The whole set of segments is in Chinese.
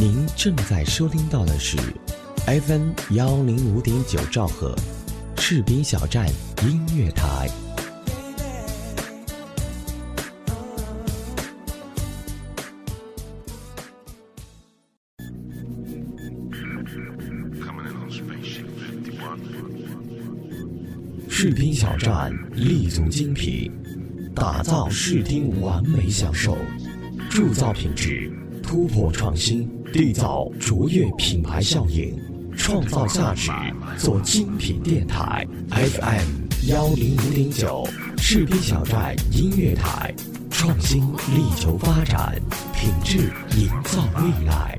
您正在收听到的是 FM 幺零五点九兆赫，士兵小站音乐台。士兵小站立足精品，打造视听完美享受，铸造品质，突破创新，缔造卓越品牌效应，创造价值，做精品电台。FM 幺零五点九，士兵小寨音乐台，创新力求发展，品质营造未来。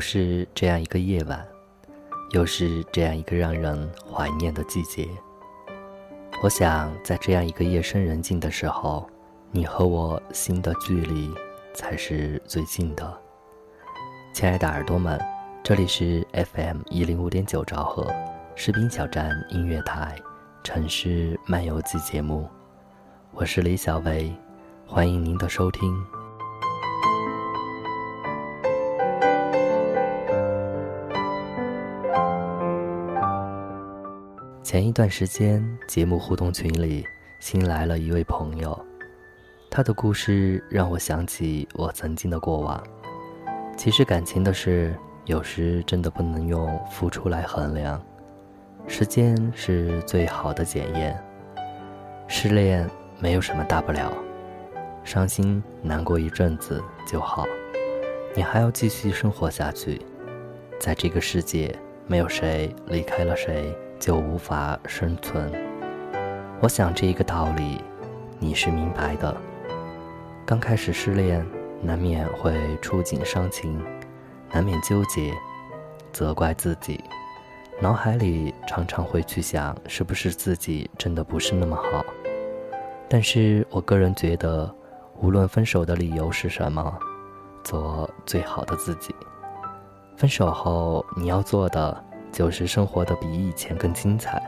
又是这样一个夜晚，又是这样一个让人怀念的季节。我想，在这样一个夜深人静的时候，你和我心的距离才是最近的。亲爱的耳朵们，这里是 FM 一零五点九兆赫士兵小站音乐台城市漫游记节目，我是李小维，欢迎您的收听。前一段时间，节目互动群里新来了一位朋友，他的故事让我想起我曾经的过往。其实感情的事，有时真的不能用付出来衡量，时间是最好的检验。失恋没有什么大不了，伤心难过一阵子就好，你还要继续生活下去。在这个世界，没有谁离开了谁。就无法生存。我想这一个道理，你是明白的。刚开始失恋，难免会触景伤情，难免纠结，责怪自己，脑海里常常会去想，是不是自己真的不是那么好。但是我个人觉得，无论分手的理由是什么，做最好的自己。分手后你要做的。就是生活的比以前更精彩，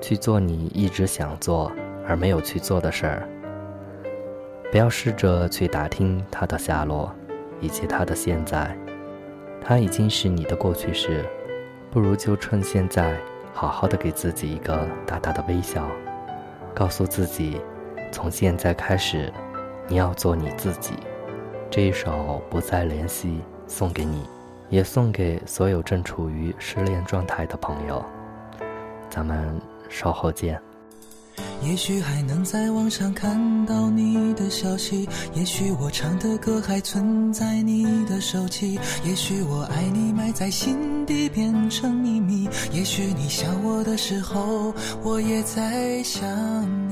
去做你一直想做而没有去做的事儿。不要试着去打听他的下落，以及他的现在，他已经是你的过去式。不如就趁现在，好好的给自己一个大大的微笑，告诉自己，从现在开始，你要做你自己。这一首不再联系，送给你。也送给所有正处于失恋状态的朋友，咱们稍后见。也许还能在网上看到你的消息，也许我唱的歌还存在你的手机，也许我爱你埋在心底变成秘密，也许你想我的时候，我也在想你。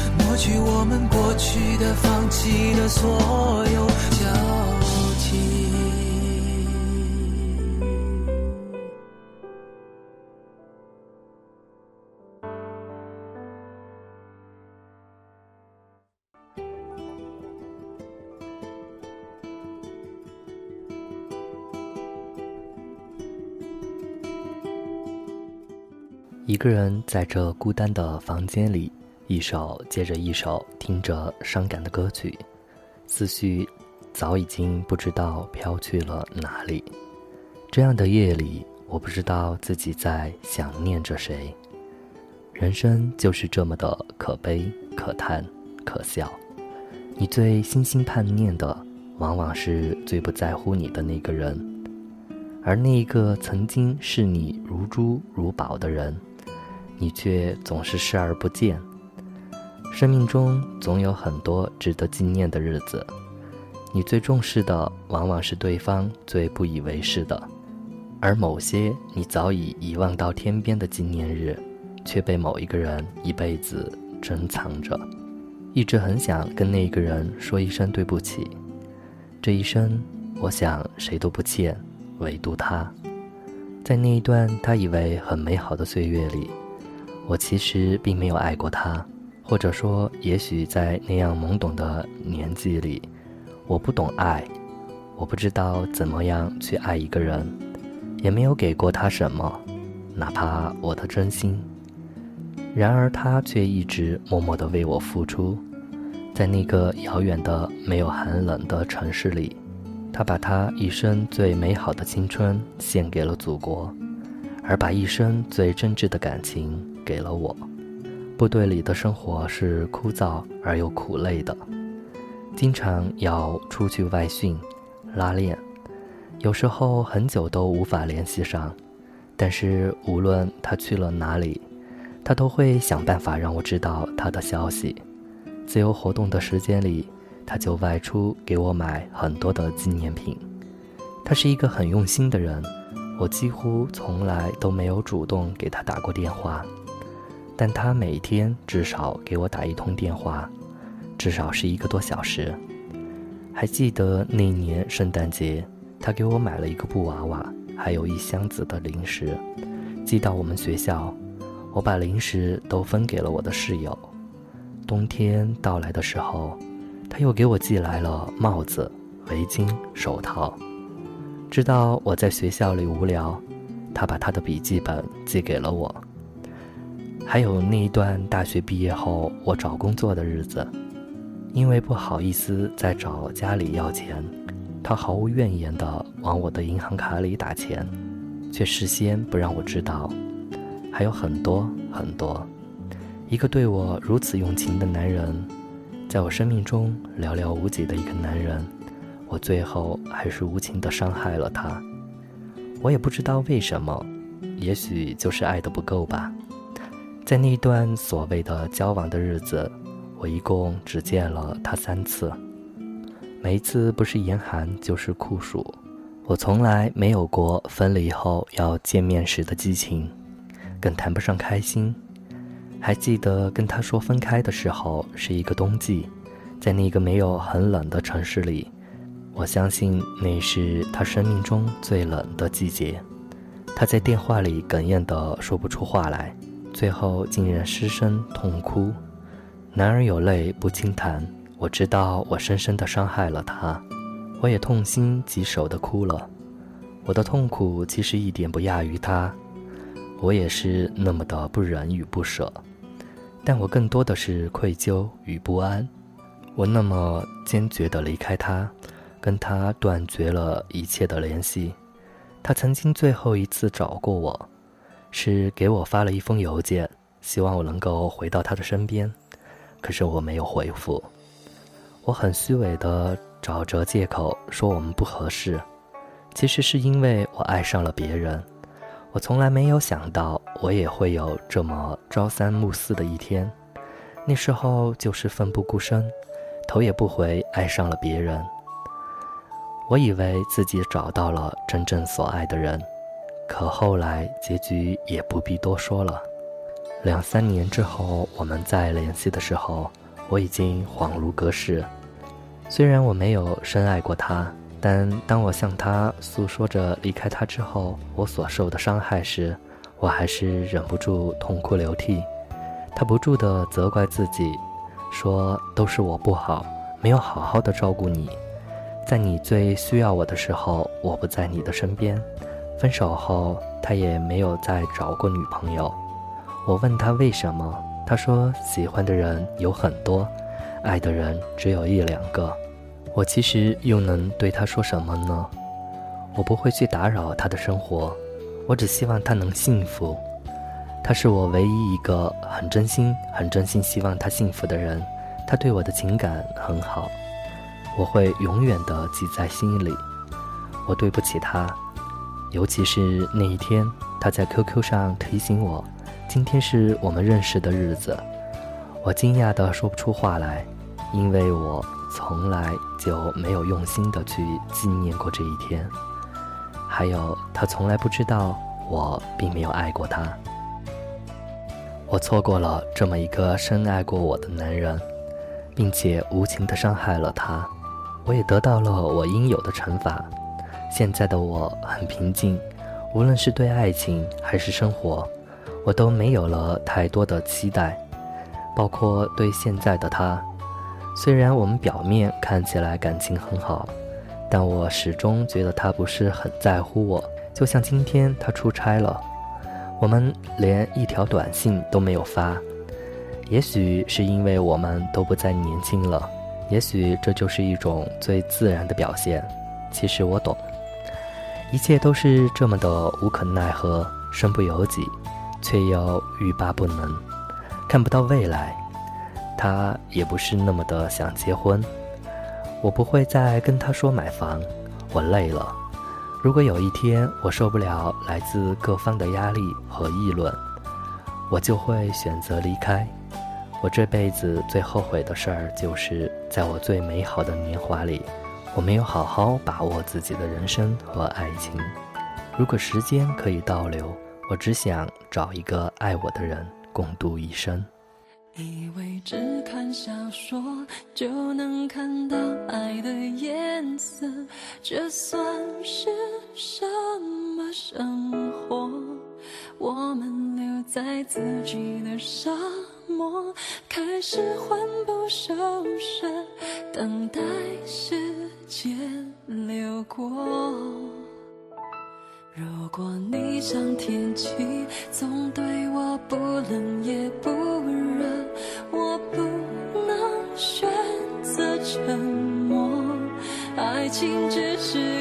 过去我们过去的、放弃的所有交集。一个人在这孤单的房间里，一首接着一首听着伤感的歌曲，思绪早已经不知道飘去了哪里。这样的夜里，我不知道自己在想念着谁。人生就是这么的可悲、可叹、可笑。你最心心盼念的，往往是最不在乎你的那个人，而那一个曾经视你如珠如宝的人。你却总是视而不见。生命中总有很多值得纪念的日子，你最重视的往往是对方最不以为是的，而某些你早已遗忘到天边的纪念日，却被某一个人一辈子珍藏着。一直很想跟那个人说一声对不起，这一生我想谁都不欠，唯独他。在那一段他以为很美好的岁月里。我其实并没有爱过他，或者说，也许在那样懵懂的年纪里，我不懂爱，我不知道怎么样去爱一个人，也没有给过他什么，哪怕我的真心。然而他却一直默默地为我付出，在那个遥远的没有寒冷的城市里，他把他一生最美好的青春献给了祖国，而把一生最真挚的感情。给了我，部队里的生活是枯燥而又苦累的，经常要出去外训、拉练，有时候很久都无法联系上。但是无论他去了哪里，他都会想办法让我知道他的消息。自由活动的时间里，他就外出给我买很多的纪念品。他是一个很用心的人，我几乎从来都没有主动给他打过电话。但他每天至少给我打一通电话，至少是一个多小时。还记得那年圣诞节，他给我买了一个布娃娃，还有一箱子的零食，寄到我们学校。我把零食都分给了我的室友。冬天到来的时候，他又给我寄来了帽子、围巾、手套。知道我在学校里无聊，他把他的笔记本寄给了我。还有那一段大学毕业后我找工作的日子，因为不好意思再找家里要钱，他毫无怨言的往我的银行卡里打钱，却事先不让我知道。还有很多很多，一个对我如此用情的男人，在我生命中寥寥无几的一个男人，我最后还是无情的伤害了他。我也不知道为什么，也许就是爱的不够吧。在那段所谓的交往的日子，我一共只见了他三次，每一次不是严寒就是酷暑，我从来没有过分离后要见面时的激情，更谈不上开心。还记得跟他说分开的时候是一个冬季，在那个没有很冷的城市里，我相信那是他生命中最冷的季节。他在电话里哽咽的说不出话来，最后竟然失声痛哭。男儿有泪不轻弹，我知道我深深的伤害了他。我也痛心疾首的哭了，我的痛苦其实一点不亚于他，我也是那么的不忍与不舍，但我更多的是愧疚与不安。我那么坚决的离开他，跟他断绝了一切的联系。他曾经最后一次找过我，是给我发了一封邮件，希望我能够回到他的身边，可是我没有回复。我很虚伪的。找着借口说我们不合适，其实是因为我爱上了别人。我从来没有想到我也会有这么朝三暮四的一天。那时候就是奋不顾身，头也不回爱上了别人。我以为自己找到了真正所爱的人，可后来结局也不必多说了。两三年之后我们再联系的时候，我已经恍如隔世。虽然我没有深爱过他，但当我向他诉说着离开他之后我所受的伤害时，我还是忍不住痛哭流涕。他不住地责怪自己，说都是我不好，没有好好的照顾你，在你最需要我的时候，我不在你的身边。分手后，他也没有再找过女朋友。我问他为什么，他说喜欢的人有很多，爱的人只有一两个。我其实又能对他说什么呢？我不会去打扰他的生活，我只希望他能幸福。他是我唯一一个很真心、很真心希望他幸福的人。他对我的情感很好，我会永远的记在心里。我对不起他，尤其是那一天，他在 QQ 上提醒我，今天是我们认识的日子。我惊讶的说不出话来，因为我。从来就没有用心的去纪念过这一天，还有他从来不知道我并没有爱过他。我错过了这么一个深爱过我的男人，并且无情的伤害了他，我也得到了我应有的惩罚。现在的我很平静，无论是对爱情还是生活，我都没有了太多的期待，包括对现在的他。虽然我们表面看起来感情很好，但我始终觉得他不是很在乎我。就像今天他出差了，我们连一条短信都没有发。也许是因为我们都不再年轻了，也许这就是一种最自然的表现。其实我懂，一切都是这么的无可奈何，身不由己，却又欲罢不能，看不到未来。他也不是那么的想结婚，我不会再跟他说买房，我累了。如果有一天我受不了来自各方的压力和议论，我就会选择离开。我这辈子最后悔的事儿，就是在我最美好的年华里，我没有好好把握自己的人生和爱情。如果时间可以倒流，我只想找一个爱我的人共度一生。以为只看小说就能看到爱的颜色，这算是什么生活？我们留在自己的沙默，开始魂不守舍，等待时间流过。如果你像天气，总对我不冷也不热，我不能选择沉默。爱情只是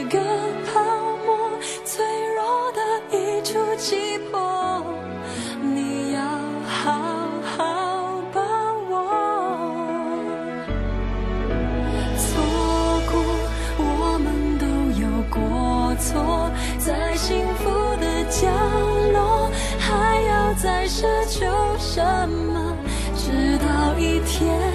奢求什么？直到一天，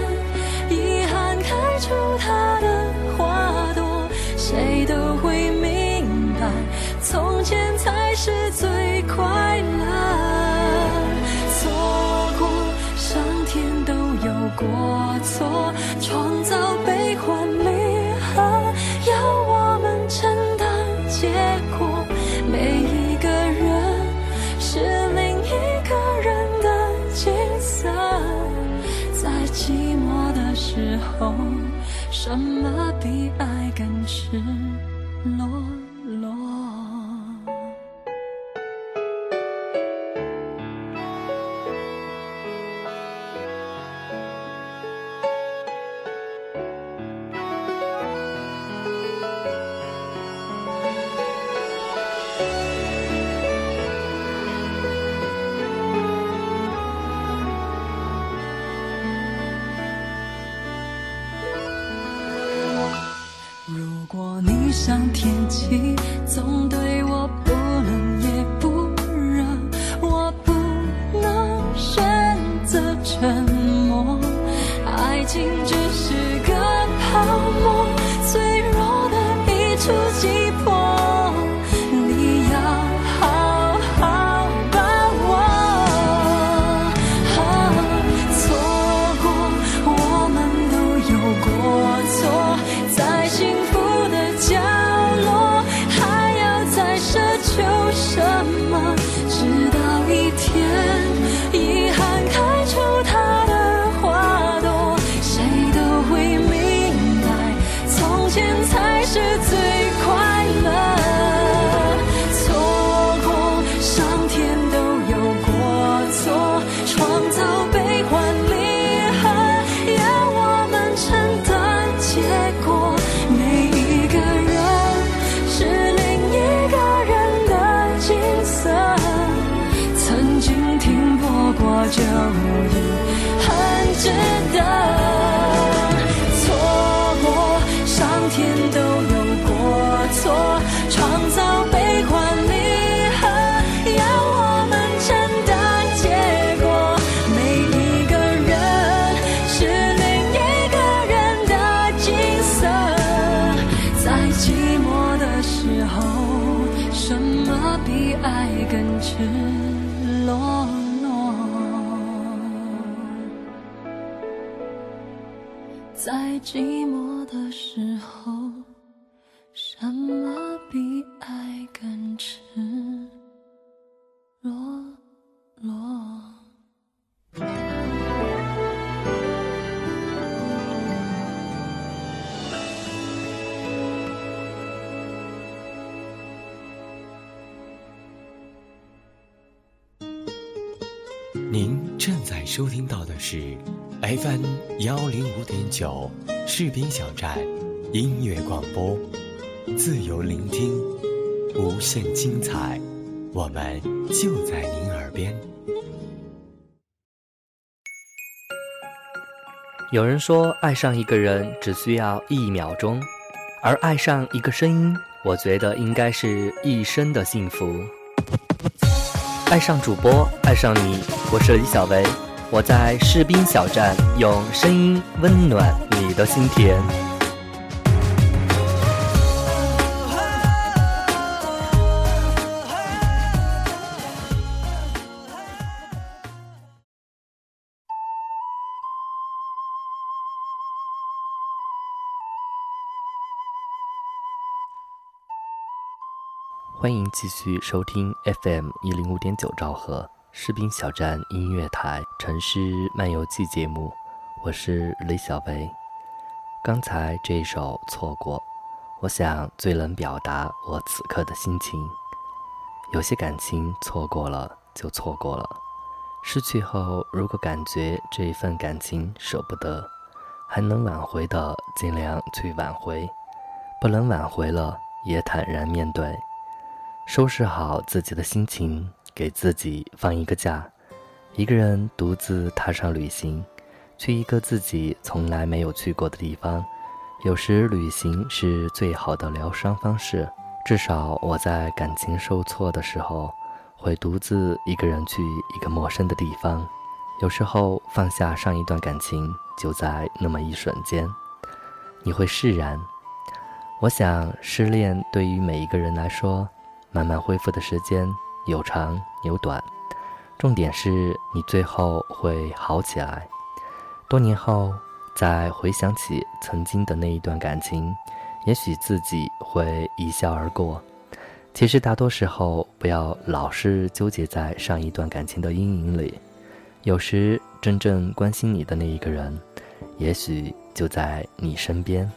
什么比爱更赤裸？寂寞的时候，收听到的是 FM 幺零五点九士兵小站音乐广播，自由聆听，无限精彩，我们就在您耳边。有人说，爱上一个人只需要一秒钟，而爱上一个声音，我觉得应该是一生的幸福。爱上主播，爱上你，我是李小维，我在士兵小站用声音温暖你的心田。欢迎继续收听 FM 一零五点九兆赫士兵小站音乐台城市漫游记节目，我是李小维。刚才这一首《错过》，我想最能表达我此刻的心情。有些感情错过了就错过了，失去后如果感觉这一份感情舍不得，还能挽回的尽量去挽回，不能挽回了也坦然面对。收拾好自己的心情，给自己放一个假，一个人独自踏上旅行，去一个自己从来没有去过的地方。有时旅行是最好的疗伤方式，至少我在感情受挫的时候，会独自一个人去一个陌生的地方。有时候放下上一段感情，就在那么一瞬间，你会释然。我想，失恋对于每一个人来说，慢慢恢复的时间有长有短，重点是你最后会好起来。多年后再回想起曾经的那一段感情，也许自己会一笑而过。其实大多时候，不要老是纠结在上一段感情的阴影里，有时真正关心你的那一个人，也许就在你身边。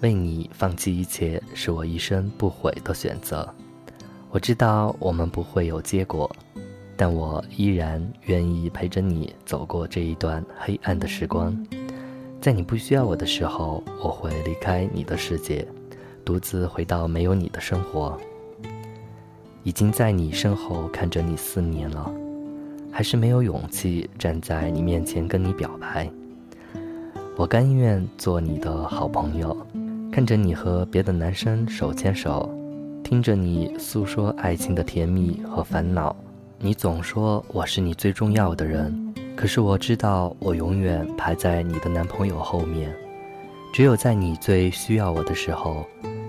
为你放弃一切，是我一生不悔的选择。我知道我们不会有结果，但我依然愿意陪着你走过这一段黑暗的时光。在你不需要我的时候，我会离开你的世界，独自回到没有你的生活。已经在你身后看着你四年了，还是没有勇气站在你面前跟你表白。我甘愿做你的好朋友。看着你和别的男生手牵手，听着你诉说爱情的甜蜜和烦恼，你总说我是你最重要的人，可是我知道我永远排在你的男朋友后面。只有在你最需要我的时候，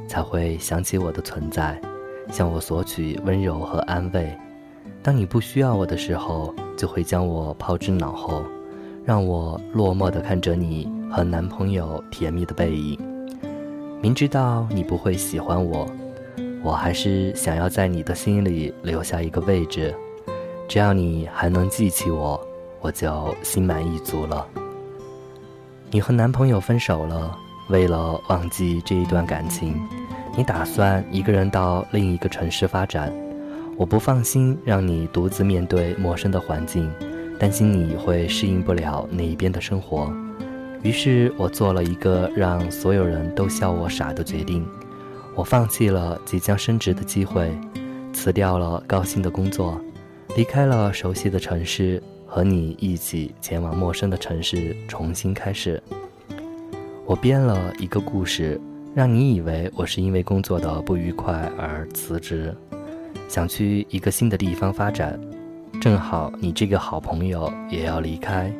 才会想起我的存在，向我索取温柔和安慰。当你不需要我的时候，就会将我抛之脑后，让我落寞地看着你和男朋友甜蜜的背影。明知道你不会喜欢我，我还是想要在你的心里留下一个位置。只要你还能记起我，我就心满意足了。你和男朋友分手了，为了忘记这一段感情，你打算一个人到另一个城市发展。我不放心让你独自面对陌生的环境，担心你会适应不了那一边的生活。于是我做了一个让所有人都笑我傻的决定，我放弃了即将升职的机会，辞掉了高薪的工作，离开了熟悉的城市，和你一起前往陌生的城市重新开始。我编了一个故事，让你以为我是因为工作的不愉快而辞职，想去一个新的地方发展，正好你这个好朋友也要离开。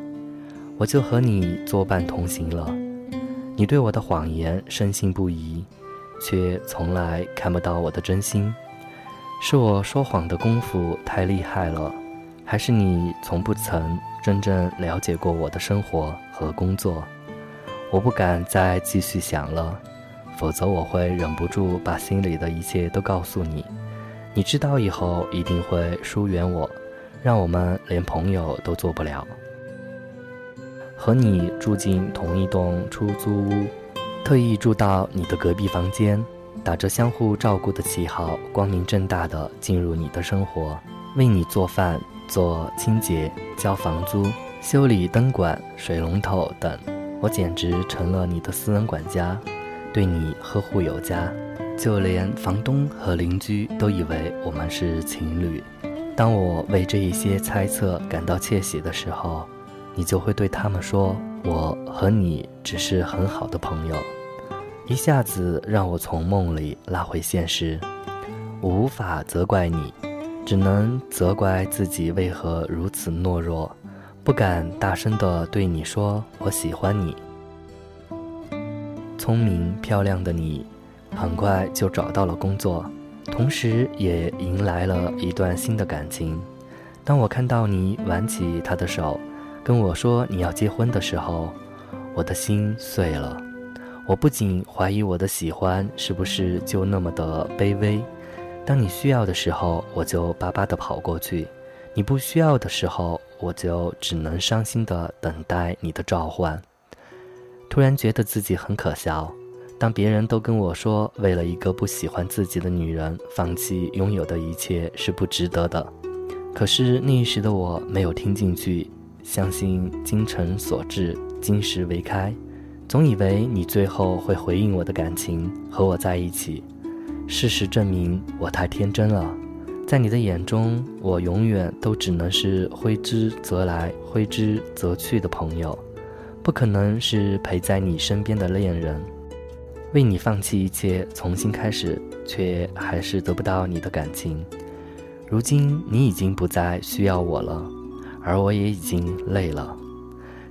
我就和你作伴同行了。你对我的谎言深信不疑，却从来看不到我的真心。是我说谎的功夫太厉害了，还是你从不曾真正了解过我的生活和工作？我不敢再继续想了，否则我会忍不住把心里的一切都告诉你。你知道以后一定会疏远我，让我们连朋友都做不了。和你住进同一栋出租屋，特意住到你的隔壁房间，打着相互照顾的旗号，光明正大的进入你的生活，为你做饭、做清洁、交房租、修理灯管、水龙头等，我简直成了你的私人管家，对你呵护有加，就连房东和邻居都以为我们是情侣。当我为这一些猜测感到窃喜的时候。你就会对他们说：“我和你只是很好的朋友。”一下子让我从梦里拉回现实。我无法责怪你，只能责怪自己为何如此懦弱，不敢大声地对你说“我喜欢你”。聪明漂亮的你，很快就找到了工作，同时也迎来了一段新的感情。当我看到你挽起他的手，跟我说你要结婚的时候，我的心碎了。我不仅怀疑我的喜欢是不是就那么的卑微。当你需要的时候，我就巴巴的跑过去；你不需要的时候，我就只能伤心的等待你的召唤。突然觉得自己很可笑。当别人都跟我说，为了一个不喜欢自己的女人，放弃拥有的一切是不值得的，可是那一时的我没有听进去。相信精诚所至，金石为开，总以为你最后会回应我的感情，和我在一起。事实证明，我太天真了。在你的眼中，我永远都只能是挥之则来，挥之则去的朋友。不可能是陪在你身边的恋人，为你放弃一切重新开始，却还是得不到你的感情。如今你已经不再需要我了，而我也已经累了，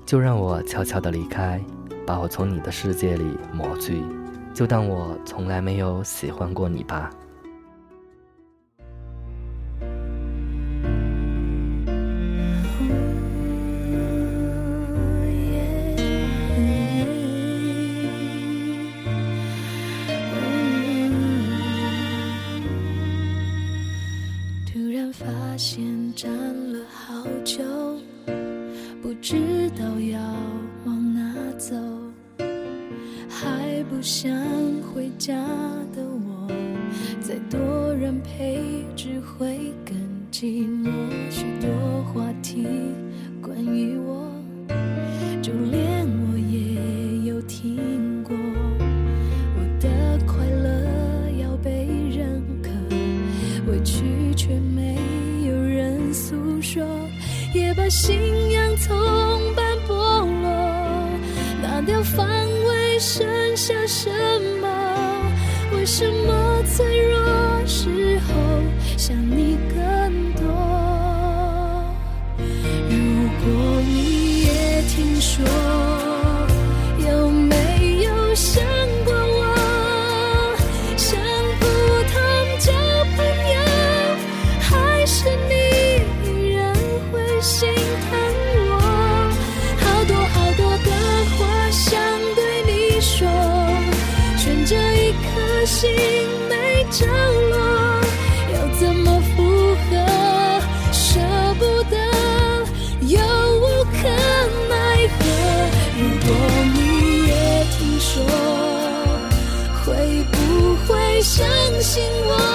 就让我悄悄地离开，把我从你的世界里抹去，就当我从来没有喜欢过你吧。突然发现站了好久不知道要往哪走还不想回家的我再多人陪只会更寂寞许多话题关于我心心没着落，要怎么复合？舍不得，又无可奈何。如果你也听说，会不会相信我？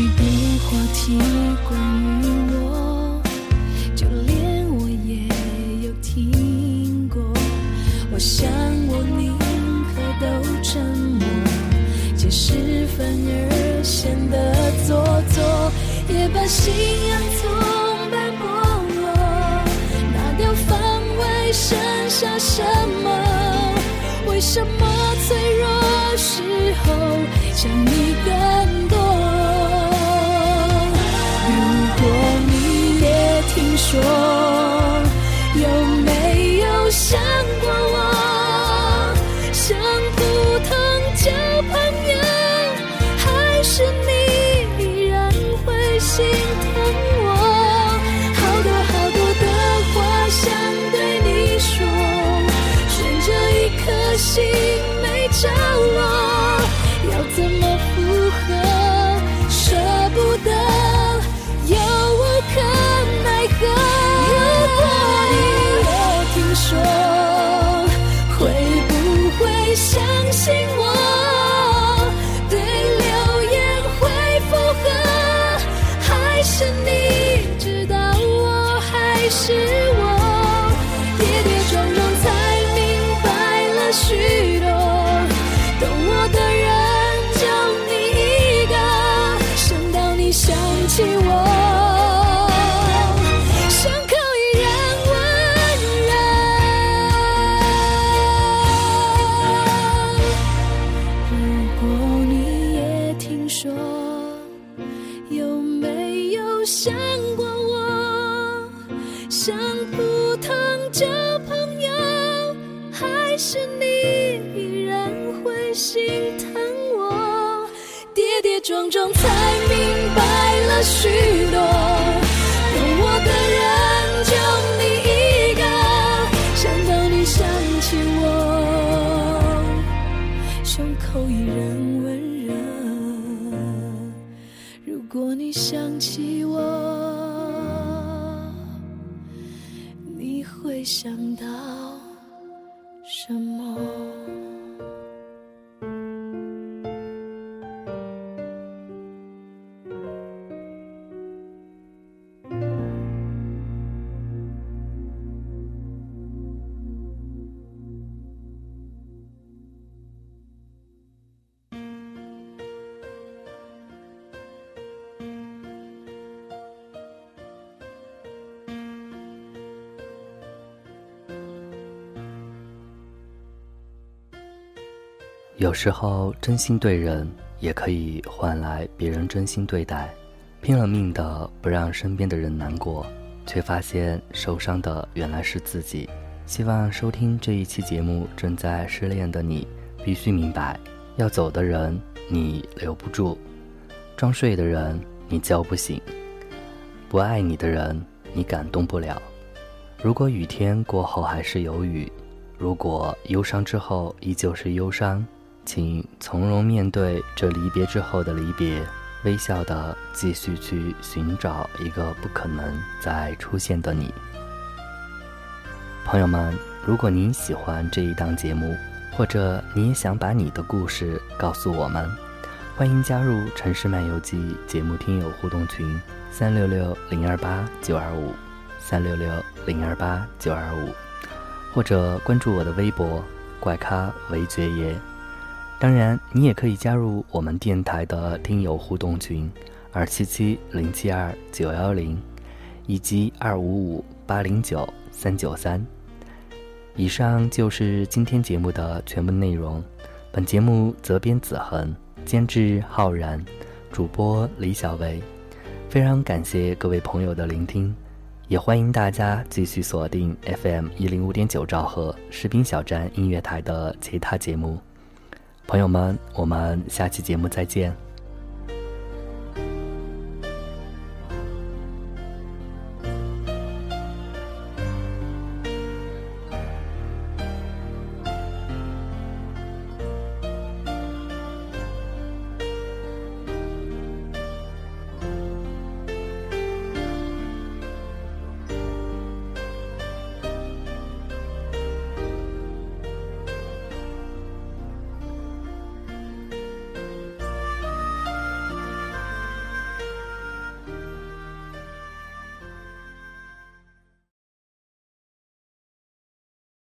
许多话题关于我，就连我也有听过。我想我宁可都沉默，解释反而显得做作。也把心仰从，般剥落，拿掉防卫，剩下什么？为什么脆弱时候想你更多？说，白了有时候真心对人，也可以换来别人真心对待。拼了命的不让身边的人难过，却发现受伤的原来是自己。希望收听这一期节目正在失恋的你，必须明白：要走的人你留不住，装睡的人你叫不醒，不爱你的人你感动不了。如果雨天过后还是有雨，如果忧伤之后依旧是忧伤。请从容面对这离别之后的离别，微笑的继续去寻找一个不可能再出现的你。朋友们，如果您喜欢这一档节目，或者你也想把你的故事告诉我们，欢迎加入《城市漫游记》节目听友互动群：三六六零二八九二五三六六零二八九二五，或者关注我的微博“怪咖韦爵爷”。当然，你也可以加入我们电台的听友互动群，二七七零七二九幺零，以及二五五八零九三九三。以上就是今天节目的全部内容。本节目责编子恒，监制浩然，主播李小维。非常感谢各位朋友的聆听，也欢迎大家继续锁定 FM 一零五点九兆赫士兵小站音乐台的其他节目。朋友们，我们下期节目再见。